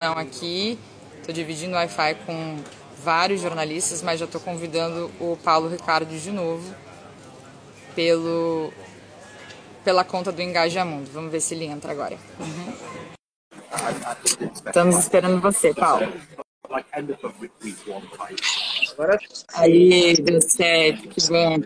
aqui, estou dividindo o Wi-Fi com vários jornalistas, mas já estou convidando o Paulo Ricardo de novo pelo pela conta do Engajamundo. Vamos ver se ele entra agora. Uhum. Estamos esperando você, Paulo. Aí, deu certo, que bom.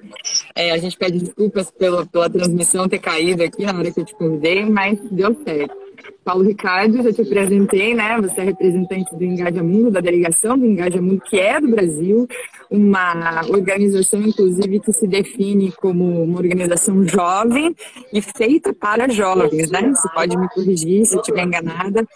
É, a gente pede desculpas pela, pela transmissão ter caído aqui na hora que eu te convidei, mas deu certo. Paulo Ricardo, já te apresentei, né? Você é representante do Engajamundo, da delegação do Engajamundo, que é do Brasil, uma organização, inclusive, que se define como uma organização jovem e feita para jovens, né? Você pode me corrigir se eu estiver enganada.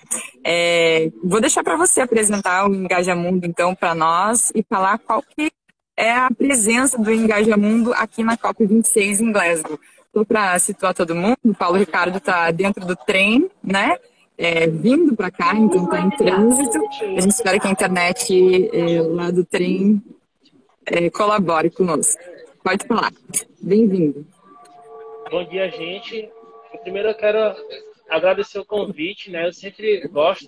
É, vou deixar para você apresentar o Engajamundo, então, para nós e falar qual que é a presença do Engajamundo aqui na COP26 em Glasgow. Só para situar todo mundo, o Paulo Ricardo está dentro do trem, né? É, vindo para cá, então está em trânsito. A gente espera que a internet é, lá do trem é, colabore conosco. Pode falar. Bem-vindo. Bom dia, gente. Primeiro eu quero agradecer o convite, né? Eu sempre gosto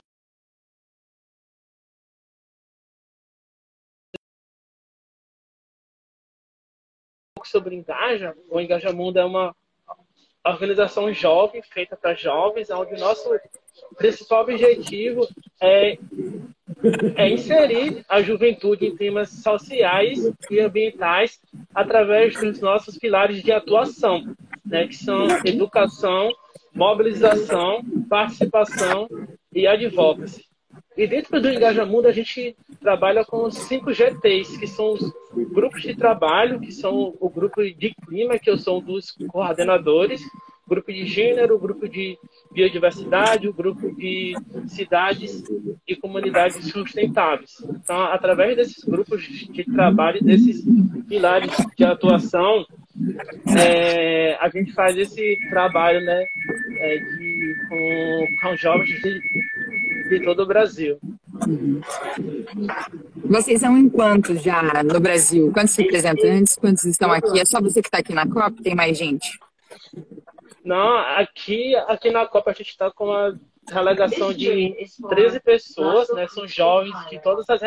sobre Engaja, o Engaja Mundo é uma organização jovem, feita para jovens, onde o nosso principal objetivo é, é inserir a juventude em temas sociais e ambientais através dos nossos pilares de atuação, né, que são educação, mobilização, participação e advocacy. E dentro do Engajamundo a gente trabalha com os cinco GTs, que são os grupos de trabalho, que são o grupo de clima, que eu sou um dos coordenadores, grupo de gênero, grupo de biodiversidade, o grupo de cidades e comunidades sustentáveis. Então, através desses grupos de trabalho, desses pilares de atuação, é, a gente faz esse trabalho né, é, de, com, com jovens de, de todo o Brasil. Vocês são em quantos já no Brasil? Quantos representantes? Quantos estão aqui? É só você que está aqui na Copa? Tem mais gente? Não, aqui, aqui na Copa a gente está com uma delegação de 13 pessoas, né? São jovens de todas as,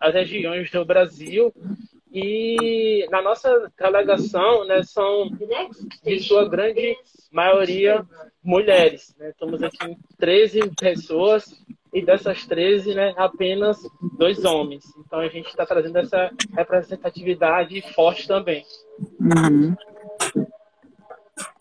as regiões do Brasil. E na nossa delegação, né, são de sua grande maioria mulheres. Né? Estamos aqui em 13 pessoas e dessas 13, né, apenas dois homens. Então a gente está trazendo essa representatividade forte também. Uhum.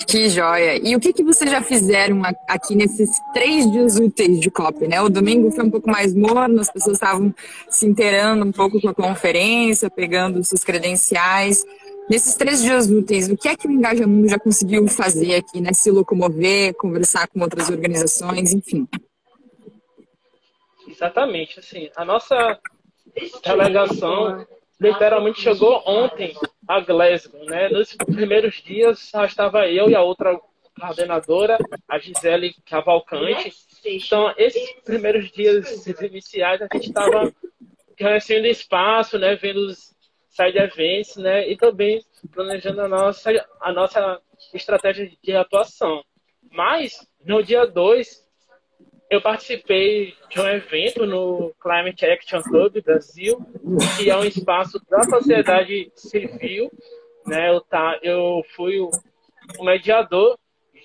Que joia! E o que, que vocês já fizeram aqui nesses três dias úteis de COP, né? O domingo foi um pouco mais morno, as pessoas estavam se inteirando um pouco com a conferência, pegando seus credenciais. Nesses três dias úteis, o que é que o Engaja Mundo já conseguiu fazer aqui, né? Se locomover, conversar com outras organizações, enfim. Exatamente, assim, a nossa delegação literalmente chegou ontem a Glasgow, né? Nos primeiros dias só estava eu e a outra coordenadora, a Gisele Cavalcante. Então, esses primeiros dias iniciais a gente estava conhecendo espaço, né? Vendo os side events, né? E também planejando a nossa, a nossa estratégia de atuação. Mas, no dia 2, eu participei de um evento no Climate Action Club Brasil, que é um espaço da sociedade civil. Né? Eu, tá, eu fui o, o mediador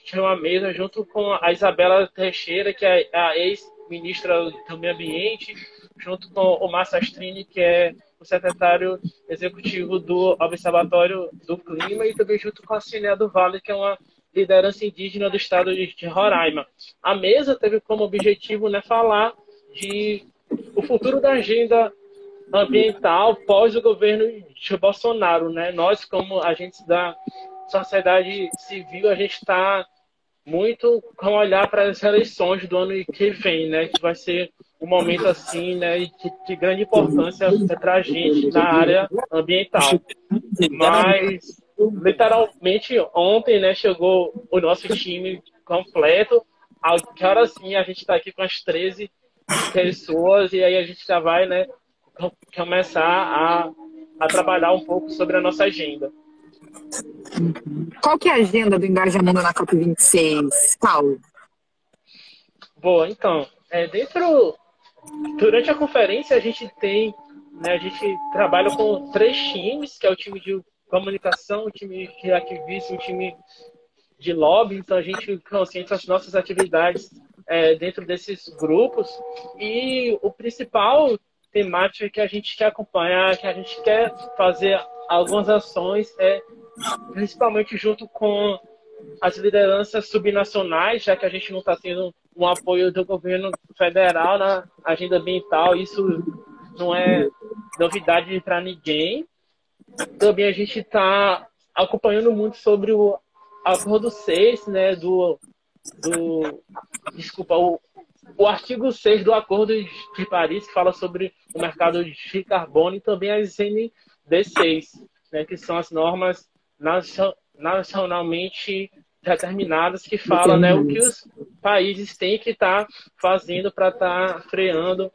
de uma mesa junto com a Isabela Teixeira, que é a ex-ministra do Meio Ambiente, junto com o Márcio Astrini, que é o secretário executivo do Observatório do Clima, e também junto com a Ciné do Vale, que é uma liderança indígena do estado de Roraima. A mesa teve como objetivo né, falar de o futuro da agenda ambiental pós o governo de Bolsonaro. Né? Nós, como agentes da sociedade civil, a gente está muito com olhar para as eleições do ano que vem, né? Que vai ser um momento assim, né? De, de grande importância para a gente na área ambiental. Mas literalmente ontem, né, chegou o nosso time completo. Agora sim a gente está aqui com as 13 pessoas e aí a gente já vai, né, começar a, a trabalhar um pouco sobre a nossa agenda. Qual que é a agenda do engajamento na COP26, Paulo? Boa, então, é, dentro durante a conferência a gente tem, né, a gente trabalha com três times, que é o time de comunicação, o time de ativismo, o time de lobby, então a gente concentra as nossas atividades é, dentro desses grupos e o principal temática que a gente quer acompanhar, que a gente quer fazer algumas ações, é principalmente junto com as lideranças subnacionais, já que a gente não está tendo um apoio do governo federal na agenda ambiental, isso não é novidade para ninguém. Também a gente está acompanhando muito sobre o acordo 6, né, do, do desculpa, o, o artigo 6 do Acordo de Paris, que fala sobre o mercado de carbono, e também as ND6, né, que são as normas nacionalmente determinadas que falam né, o que os países têm que estar tá fazendo para estar tá freando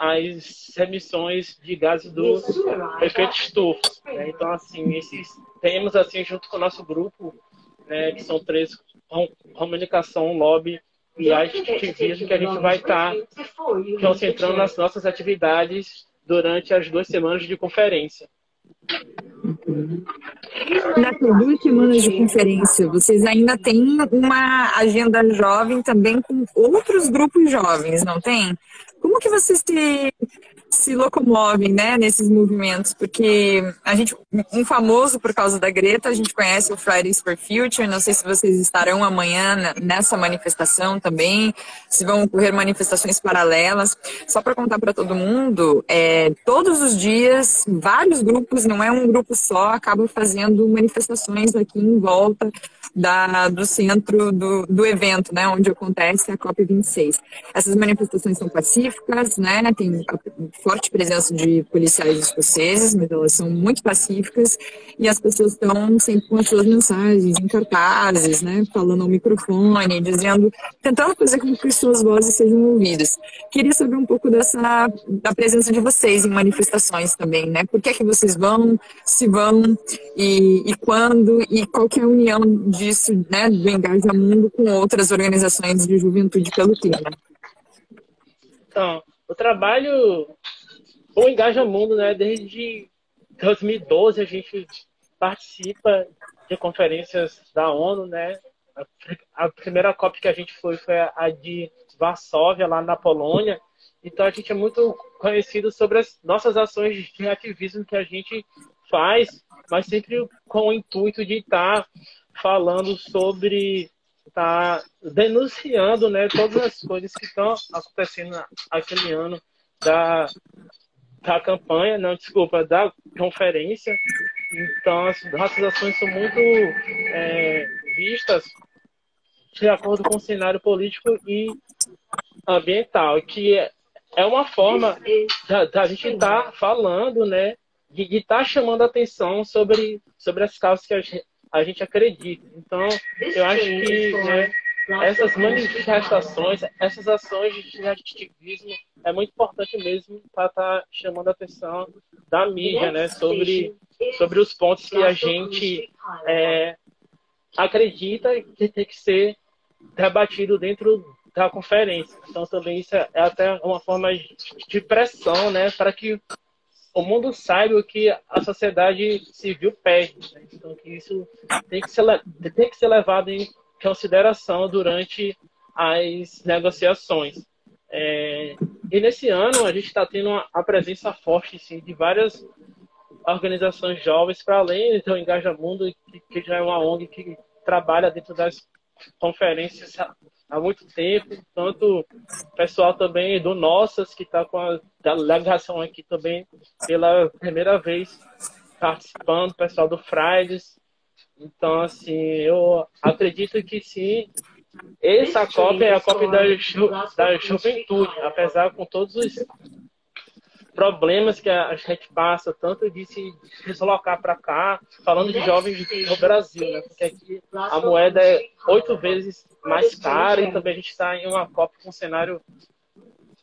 as emissões de gases do efeito estufa. Né? Então, assim, esses temos assim junto com o nosso grupo, né, que são três comunicação, lobby e ativismo que a gente vai estar tá concentrando nas nossas atividades durante as duas semanas de conferência. Nessas duas semanas de conferência, vocês ainda têm uma agenda jovem também com outros grupos jovens, não tem? Como que vocês se, se locomovem né, nesses movimentos? Porque a gente, um famoso por causa da Greta, a gente conhece o Fridays for Future, não sei se vocês estarão amanhã nessa manifestação também, se vão ocorrer manifestações paralelas. Só para contar para todo mundo, é, todos os dias, vários grupos, não é um grupo só, acabam fazendo manifestações aqui em volta da, do centro do, do evento, né, onde acontece a COP26. Essas manifestações são pacíficas, né, tem forte presença de policiais escoceses, mas elas são muito pacíficas e as pessoas estão sempre com as suas mensagens em cartazes, né, falando ao microfone, dizendo, tentando fazer com que suas vozes sejam ouvidas. Queria saber um pouco dessa da presença de vocês em manifestações também, né? Por que é que vocês vão, se vão e, e quando e qual que é a união de disso, né, do Engaja Mundo com outras organizações de juventude pelo clima? Então, o trabalho, o Engaja Mundo, né, desde 2012 a gente participa de conferências da ONU, né, a primeira COP que a gente foi foi a de Varsóvia, lá na Polônia. Então a gente é muito conhecido sobre as nossas ações de ativismo que a gente faz, mas sempre com o intuito de estar falando sobre tá denunciando né, todas as coisas que estão acontecendo aquele ano da, da campanha, não, desculpa, da conferência. Então, as nossas ações são muito é, vistas de acordo com o cenário político e ambiental, que é, é uma forma da, da gente estar tá falando, né, de estar tá chamando atenção sobre, sobre as causas que a gente, a gente acredita. Então, eu acho que né, essas manifestações, essas ações de ativismo é muito importante mesmo para estar tá chamando a atenção da mídia, né, sobre, sobre os pontos que a gente é, acredita que tem que ser debatido dentro da conferência. Então, também isso é até uma forma de pressão, né, para que o mundo saiba o que a sociedade civil pede. Né? Então, que isso tem que, ser, tem que ser levado em consideração durante as negociações. É, e nesse ano a gente está tendo a presença forte sim, de várias organizações jovens, para além do Engaja Mundo, que, que já é uma ONG que trabalha dentro das conferências há muito tempo, tanto o pessoal também do Nossas, que está com a delegação aqui também pela primeira vez participando, o pessoal do Fridays. Então, assim, eu acredito que sim, essa Copa é a Copa da, ju da juventude, apesar com todos os problemas que a gente passa, tanto de se deslocar para cá, falando de jovens no Brasil, né? Porque aqui a moeda é oito vezes mais cara e também a gente está em uma Copa com um cenário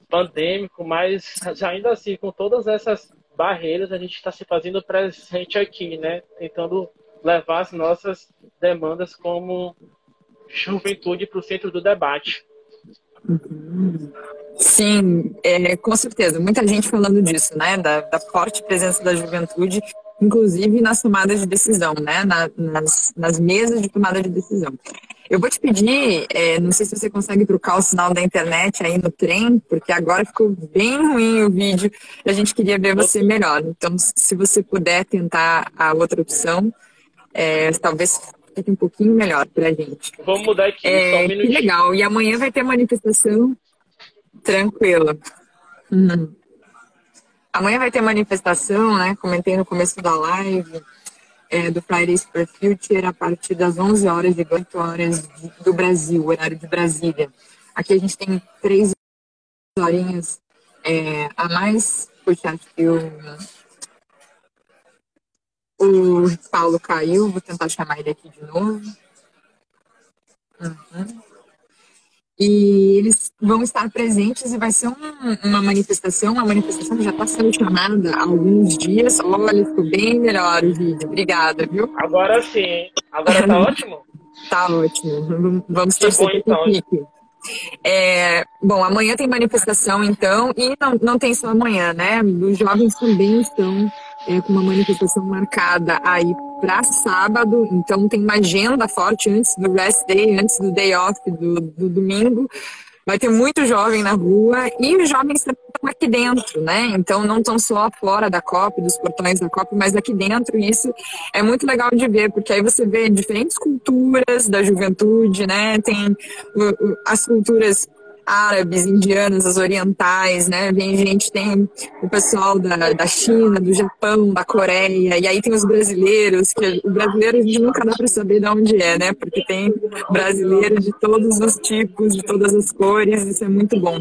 pandêmico, mas ainda assim, com todas essas barreiras, a gente está se fazendo presente aqui, né? Tentando levar as nossas demandas como juventude para o centro do debate. Uhum. Sim, é, com certeza. Muita gente falando disso, né? Da, da, forte presença da juventude, inclusive nas tomadas de decisão, né? Na, nas, nas mesas de tomada de decisão. Eu vou te pedir, é, não sei se você consegue trocar o sinal da internet aí no trem, porque agora ficou bem ruim o vídeo e a gente queria ver você melhor. Então, se você puder tentar a outra opção, é, talvez fique um pouquinho melhor para a gente. Vamos mudar aqui, é, só um minutinho. Que legal. E amanhã vai ter manifestação tranquila. Uhum. Amanhã vai ter manifestação, né? Comentei no começo da live é, do Fridays for Future a partir das 11 horas e 8 horas do Brasil, horário de Brasília. Aqui a gente tem três horinhas é, a mais. Puxa, acho que o, o Paulo caiu, vou tentar chamar ele aqui de novo. Uhum e eles vão estar presentes e vai ser um, uma manifestação, uma manifestação que já está sendo chamada há alguns dias. Olha, ficou bem melhor o vídeo. Obrigada, viu? Agora sim. Agora tá ótimo? Tá ótimo. Vamos torcer o então. É, bom, amanhã tem manifestação, então, e não, não tem só amanhã, né? Os jovens também estão é, com uma manifestação marcada aí para sábado, então tem uma agenda forte antes do rest day, antes do day off do, do domingo. Vai ter muito jovem na rua e os jovens estão aqui dentro, né? Então não estão só fora da COP, dos portões da COP, mas aqui dentro. E isso é muito legal de ver, porque aí você vê diferentes culturas da juventude, né? Tem as culturas árabes, indianos, as orientais, né? Vem gente, tem o pessoal da, da China, do Japão, da Coreia, e aí tem os brasileiros, que o brasileiro a gente nunca dá para saber de onde é, né? Porque tem brasileiro de todos os tipos, de todas as cores, isso é muito bom.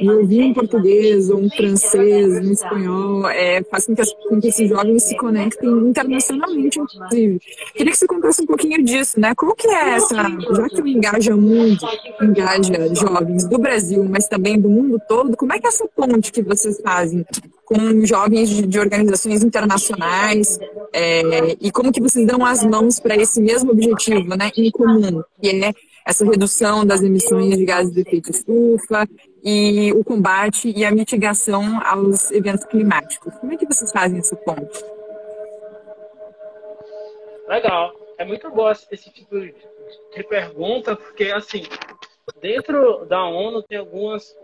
E ouvir um português, ou um francês, um espanhol, é, faz com que, as, com que esses jovens se conectem internacionalmente, inclusive. Queria que você contasse um pouquinho disso, né? Como que é essa, já que Engaja Mundo engaja jovens do Brasil, mas também do mundo todo, como é que é essa ponte que vocês fazem com jovens de, de organizações internacionais é, e como que vocês dão as mãos para esse mesmo objetivo né, em comum, que é essa redução das emissões de gases de efeito estufa e o combate e a mitigação aos eventos climáticos. Como é que vocês fazem essa ponte? Legal. É muito boa esse tipo de pergunta, porque, assim, Dentro da ONU tem algumas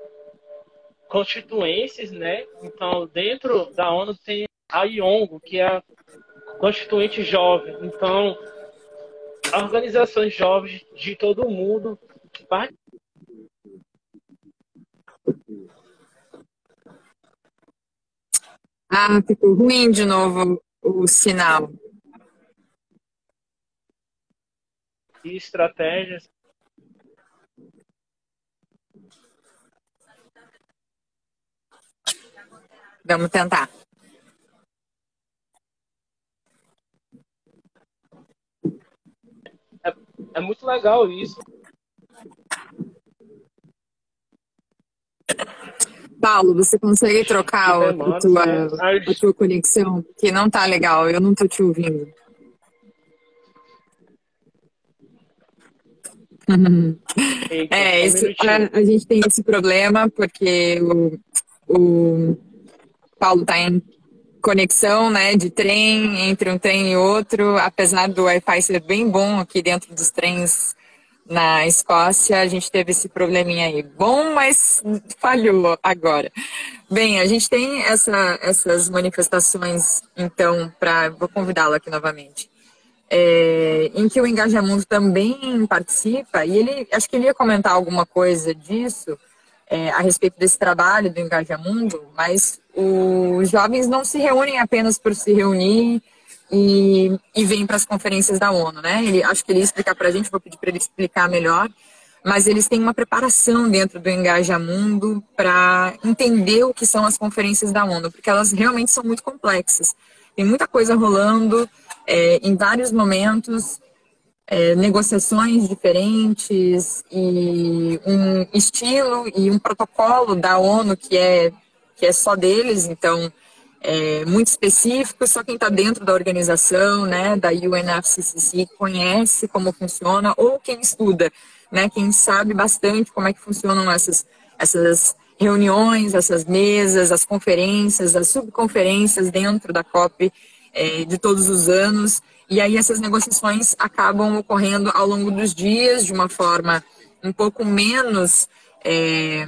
constituências, né? Então, dentro da ONU tem a IONGO, que é a Constituinte Jovem. Então, organizações jovens de todo o mundo Ah, ficou ruim de novo o sinal. E estratégias Vamos tentar. É, é muito legal isso. Paulo, você consegue trocar a, tua, né? a tua conexão? Que não tá legal, eu não tô te ouvindo. é, isso, a, a, gente tem esse problema porque o, o Paulo está em conexão né, de trem entre um trem e outro, apesar do Wi-Fi ser bem bom aqui dentro dos trens na Escócia, a gente teve esse probleminha aí. Bom, mas falhou agora. Bem, a gente tem essa, essas manifestações, então, para. Vou convidá-lo aqui novamente. É, em que o Engajamundo também participa, e ele acho que ele ia comentar alguma coisa disso é, a respeito desse trabalho do Engajamundo, mas os jovens não se reúnem apenas por se reunir e, e vêm para as conferências da ONU, né? Ele, acho que ele ia explicar para a gente, vou pedir para ele explicar melhor, mas eles têm uma preparação dentro do Engajamundo para entender o que são as conferências da ONU, porque elas realmente são muito complexas. Tem muita coisa rolando é, em vários momentos, é, negociações diferentes e um estilo e um protocolo da ONU que é, que é só deles, então é muito específico, só quem está dentro da organização, né, da UNFCCC, conhece como funciona, ou quem estuda, né, quem sabe bastante como é que funcionam essas, essas reuniões, essas mesas, as conferências, as subconferências dentro da COP é, de todos os anos. E aí essas negociações acabam ocorrendo ao longo dos dias de uma forma um pouco menos é,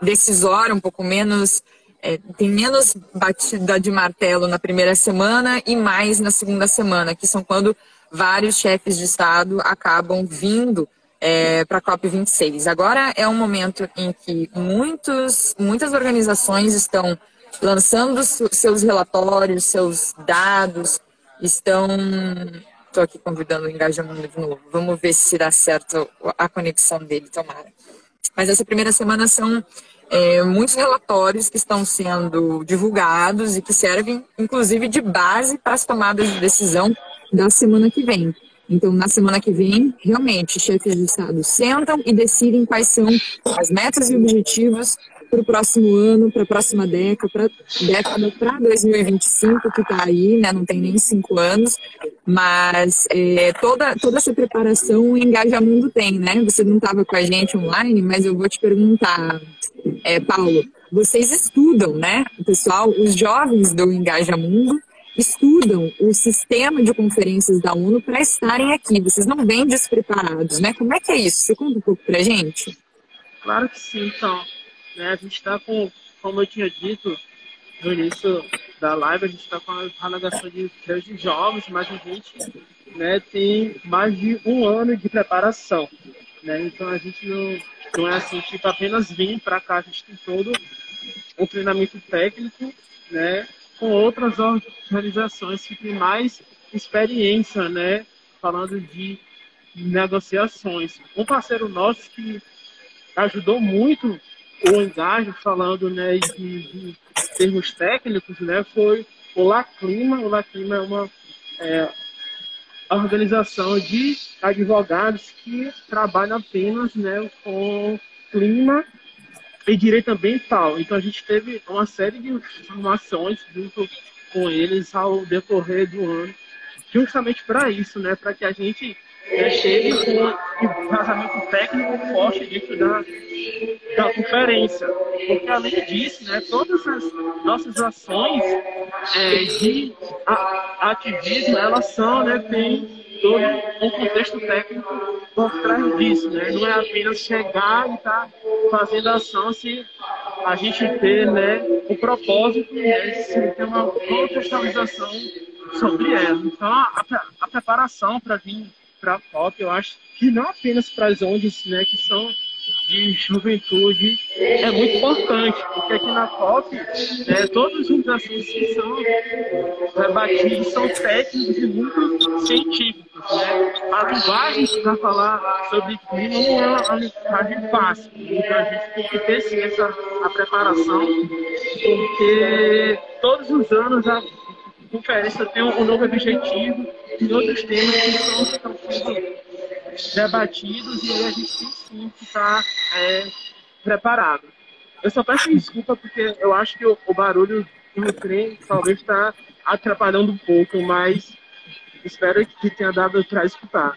decisória, um pouco menos. É, tem menos batida de martelo na primeira semana e mais na segunda semana, que são quando vários chefes de Estado acabam vindo é, para a COP26. Agora é um momento em que muitos, muitas organizações estão lançando seus relatórios, seus dados, estão. Estou aqui convidando o engajamento de novo. Vamos ver se dá certo a conexão dele, tomara. Mas essa primeira semana são é, muitos relatórios que estão sendo divulgados e que servem, inclusive, de base para as tomadas de decisão da semana que vem. Então, na semana que vem, realmente, chefes de Estado sentam e decidem quais são as metas e objetivos para o próximo ano, para a próxima década, para década, para 2025, que está aí, né? Não tem nem cinco anos, mas é, toda, toda essa preparação o Engajamundo tem, né? Você não estava com a gente online, mas eu vou te perguntar, é, Paulo, vocês estudam, né? O pessoal, os jovens do Engajamundo estudam o sistema de conferências da ONU para estarem aqui. Vocês não vêm despreparados, né? Como é que é isso? Você conta um pouco para gente? Claro que sim, então. Né, a gente está com, como eu tinha dito no início da live, a gente está com a alegação de três jovens, mas a gente né, tem mais de um ano de preparação. Né? Então a gente não, não é assim, tipo, apenas vir para cá, a gente tem todo um treinamento técnico, né? Com outras organizações que têm mais experiência, né? Falando de negociações. Um parceiro nosso que ajudou muito o engajo, falando né, de, de, termos técnicos, né, foi o Laclima. O Laclima é uma é, organização de advogados que trabalha apenas né, com clima e direito ambiental. Então a gente teve uma série de formações junto com eles ao decorrer do ano, justamente para isso, né, para que a gente é, chegue com um vazamento técnico forte dentro da, da conferência. Porque, além disso, né, todas as nossas ações é, de ativismo, elas são, né, tem todo um contexto técnico por trás disso. Né? Não é apenas chegar e estar tá fazendo ação se a gente ter né, o propósito né, se ter uma contextualização sobre ela. Então, a, a preparação para vir para a COP, eu acho que não apenas para as ONGs né, que são de juventude é muito importante, porque aqui na COP, né, todos os assuntos que são debatidos são técnicos e muito científicos. Né? A linguagem para falar sobre clima não é uma linguagem fácil, então a gente tem que ter sim essa a preparação, porque todos os anos a conferência tem um novo objetivo e outros temas que estão sendo debatidos e a gente tem sim que estar tá, é, preparado. Eu só peço desculpa porque eu acho que o, o barulho do trem talvez está atrapalhando um pouco, mas espero que tenha dado para escutar.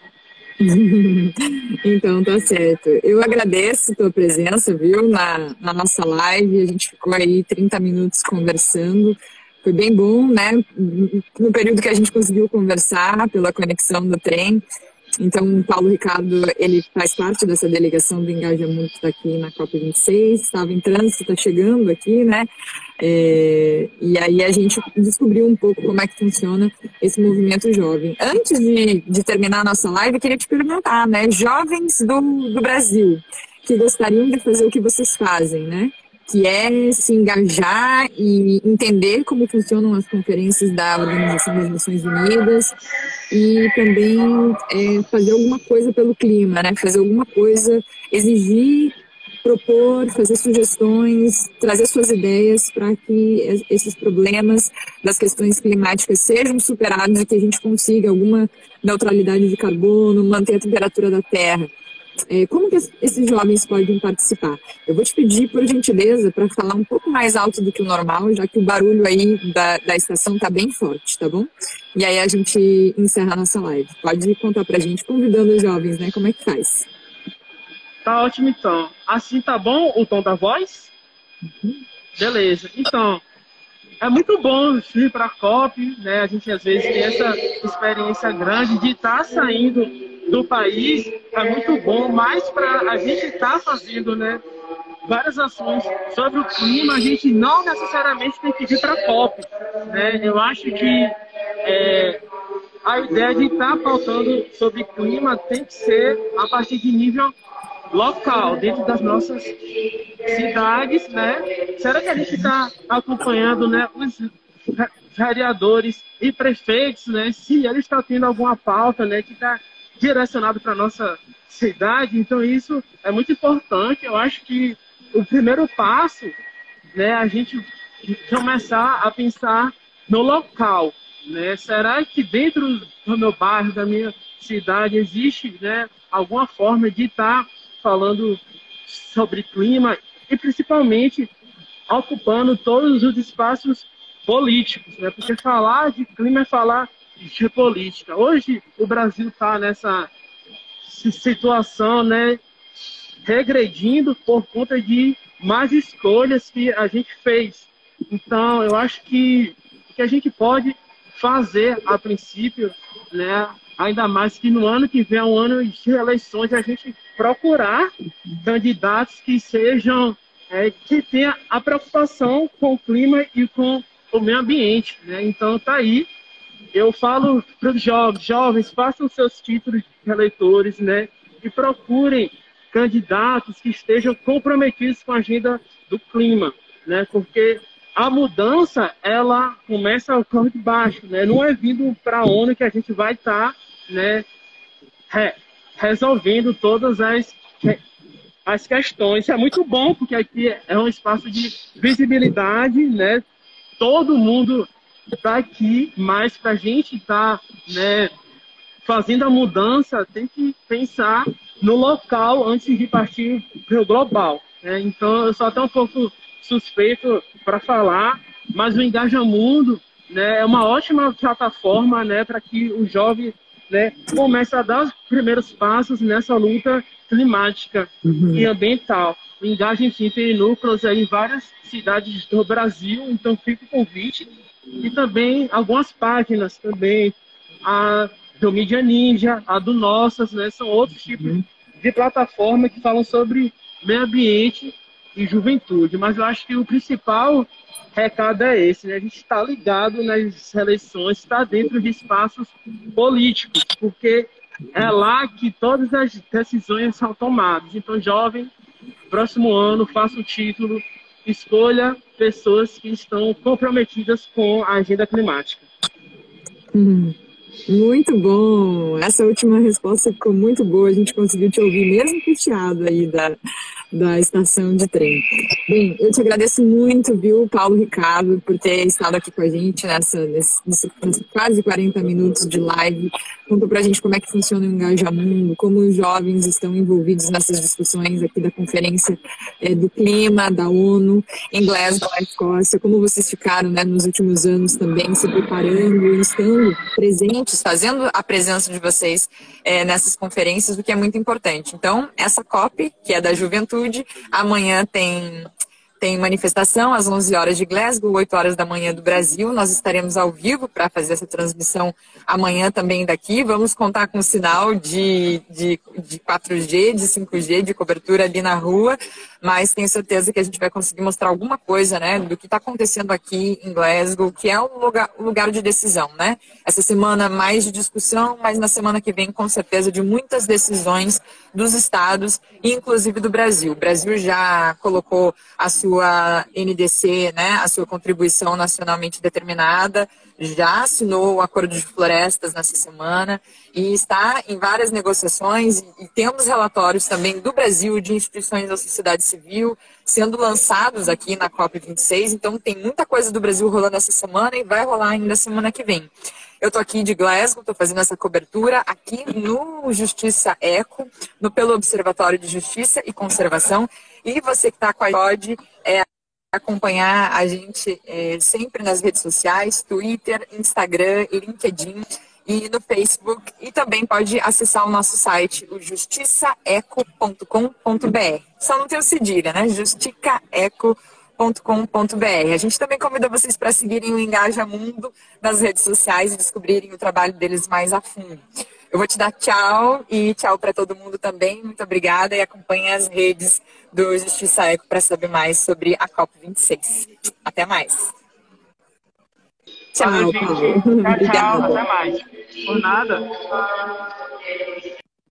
então, tá certo. Eu agradeço a tua presença, viu, na, na nossa live. A gente ficou aí 30 minutos conversando. Foi bem bom, né? No período que a gente conseguiu conversar pela conexão do trem. Então, Paulo Ricardo, ele faz parte dessa delegação do Engajamento que está aqui na COP26, estava em trânsito, está chegando aqui, né? É, e aí a gente descobriu um pouco como é que funciona esse movimento jovem. Antes de, de terminar a nossa live, eu queria te perguntar, né? Jovens do, do Brasil que gostariam de fazer o que vocês fazem, né? Que é se engajar e entender como funcionam as conferências da Organização das Nações Unidas e também é, fazer alguma coisa pelo clima, né? Fazer alguma coisa, exigir, propor, fazer sugestões, trazer suas ideias para que esses problemas das questões climáticas sejam superados e que a gente consiga alguma neutralidade de carbono, manter a temperatura da Terra. É, como que esses jovens podem participar? Eu vou te pedir, por gentileza, para falar um pouco mais alto do que o normal, já que o barulho aí da, da estação está bem forte, tá bom? E aí a gente encerra a nossa live. Pode contar para a gente, convidando os jovens, né? Como é que faz? Tá ótimo, então. Assim tá bom o tom da voz? Beleza. Então, é muito bom ir para a COP, né? A gente às vezes tem essa experiência grande de estar tá saindo do país, é muito bom, mas para a gente estar tá fazendo, né? Várias ações sobre o clima, a gente não necessariamente tem que vir para a COP. Né? Eu acho que é, a ideia de estar tá faltando sobre clima tem que ser a partir de nível local, dentro das nossas cidades, né? Será que a gente está acompanhando, né, os vereadores e prefeitos, né, se eles estão tendo alguma pauta, né, que está direcionado para nossa cidade? Então isso é muito importante. Eu acho que o primeiro passo, né, a gente começar a pensar no local, né? Será que dentro do meu bairro, da minha cidade, existe, né, alguma forma de estar tá falando sobre clima e principalmente ocupando todos os espaços políticos, né? Porque falar de clima é falar de política. Hoje o Brasil está nessa situação, né, regredindo por conta de más escolhas que a gente fez. Então, eu acho que que a gente pode fazer a princípio, né, ainda mais que no ano que vem é um ano de eleições, a gente procurar candidatos que sejam, é, que tenham a preocupação com o clima e com o meio ambiente. Né? Então tá aí. Eu falo para os jovens, jovens, façam seus títulos de eleitores, né? E procurem candidatos que estejam comprometidos com a agenda do clima, né? Porque a mudança ela começa de baixo, né? Não é vindo para a ONU que a gente vai estar, tá, né? resolvendo todas as, as questões. Isso é muito bom, porque aqui é um espaço de visibilidade, né? Todo mundo está aqui, mas para a gente estar tá, né, fazendo a mudança, tem que pensar no local antes de partir para o global. Né? Então, eu sou até um pouco suspeito para falar, mas o Engaja Mundo né, é uma ótima plataforma né, para que o jovem né, começa a dar os primeiros passos nessa luta climática uhum. e ambiental. O Engaja, enfim, tem núcleos aí em várias cidades do Brasil, então fica o convite. E também algumas páginas também, a do Mídia Ninja, a do Nossas, né, são outros tipos uhum. de plataforma que falam sobre meio ambiente e juventude. Mas eu acho que o principal recado é esse, né? A gente está ligado nas eleições, está dentro de espaços políticos, porque é lá que todas as decisões são tomadas. Então, jovem, próximo ano, faça o título, escolha pessoas que estão comprometidas com a agenda climática. Hum, muito bom! Essa última resposta ficou muito boa. A gente conseguiu te ouvir mesmo puxado aí da, da estação de trem. Bem, eu te agradeço muito, viu, Paulo Ricardo, por ter estado aqui com a gente nessa, nesse, nesse quase 40 minutos de live. Conta pra gente como é que funciona o Engajamundo, como os jovens estão envolvidos nessas discussões aqui da Conferência é, do Clima, da ONU, em Glasgow, na Escócia, como vocês ficaram né, nos últimos anos também se preparando e estando presentes, fazendo a presença de vocês é, nessas conferências, o que é muito importante. Então, essa COP, que é da juventude, juventude. Amanhã tem tem manifestação às 11 horas de Glasgow, 8 horas da manhã do Brasil. Nós estaremos ao vivo para fazer essa transmissão amanhã também daqui. Vamos contar com sinal de, de, de 4G, de 5G, de cobertura ali na rua, mas tenho certeza que a gente vai conseguir mostrar alguma coisa né, do que está acontecendo aqui em Glasgow, que é um lugar, lugar de decisão. Né? Essa semana mais de discussão, mas na semana que vem, com certeza, de muitas decisões dos estados, inclusive do Brasil. O Brasil já colocou a sua NDC, né, a sua contribuição nacionalmente determinada, já assinou o acordo de florestas nessa semana e está em várias negociações e temos relatórios também do Brasil de instituições da sociedade civil sendo lançados aqui na COP26, então tem muita coisa do Brasil rolando essa semana e vai rolar ainda semana que vem. Eu estou aqui de Glasgow, estou fazendo essa cobertura aqui no Justiça Eco, no pelo Observatório de Justiça e Conservação. E você que está com a pode é, acompanhar a gente é, sempre nas redes sociais, Twitter, Instagram, LinkedIn e no Facebook. E também pode acessar o nosso site, o justiçaeco.com.br. Só não tem o cedilha, né? justicaeco.com.br A gente também convida vocês para seguirem o Engaja Mundo nas redes sociais e descobrirem o trabalho deles mais a fundo. Eu vou te dar tchau e tchau para todo mundo também. Muito obrigada e acompanhe as redes do Justiça Eco para saber mais sobre a COP26. Até mais. Tchau, Valeu, gente. Tchau, tchau. Até mais. Por nada.